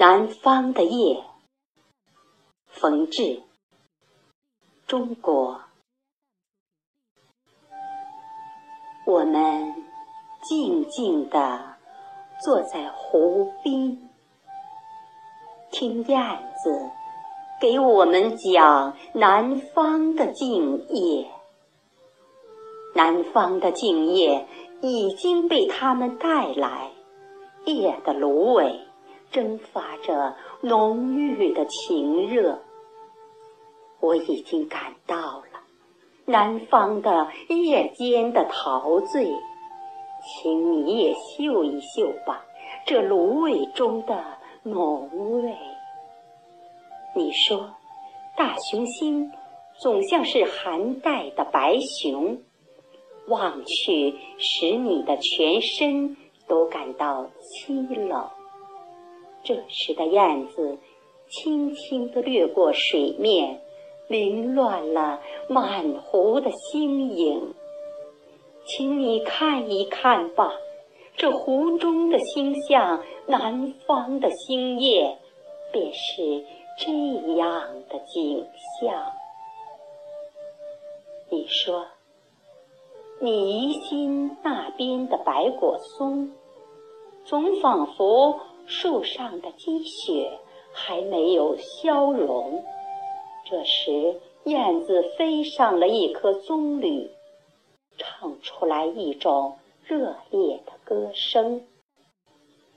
南方的夜，冯至，中国。我们静静地坐在湖边，听燕子给我们讲南方的静夜。南方的静夜已经被他们带来，夜的芦苇。蒸发着浓郁的情热，我已经感到了南方的夜间的陶醉，请你也嗅一嗅吧，这芦苇中的浓味。你说，大熊星总像是寒带的白熊，望去使你的全身都感到凄冷。这时的燕子轻轻地掠过水面，凌乱了满湖的星影。请你看一看吧，这湖中的星象，南方的星夜，便是这样的景象。你说，你疑心那边的白果松，总仿佛。树上的积雪还没有消融，这时燕子飞上了一棵棕榈，唱出来一种热烈的歌声。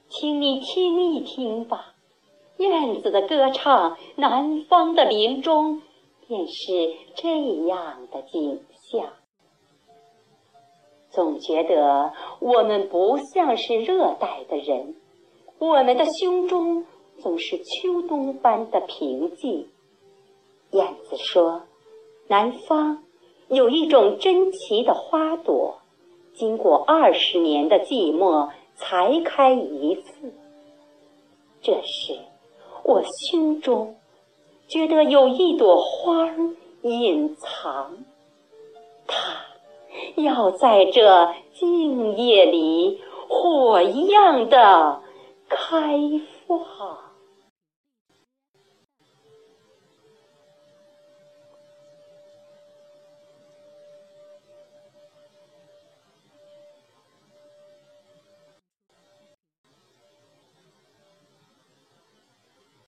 请你听一听吧，燕子的歌唱，南方的林中便是这样的景象。总觉得我们不像是热带的人。我们的胸中总是秋冬般的平静。燕子说：“南方有一种珍奇的花朵，经过二十年的寂寞才开一次。”这时，我胸中觉得有一朵花隐藏，它要在这静夜里火一样的。开放。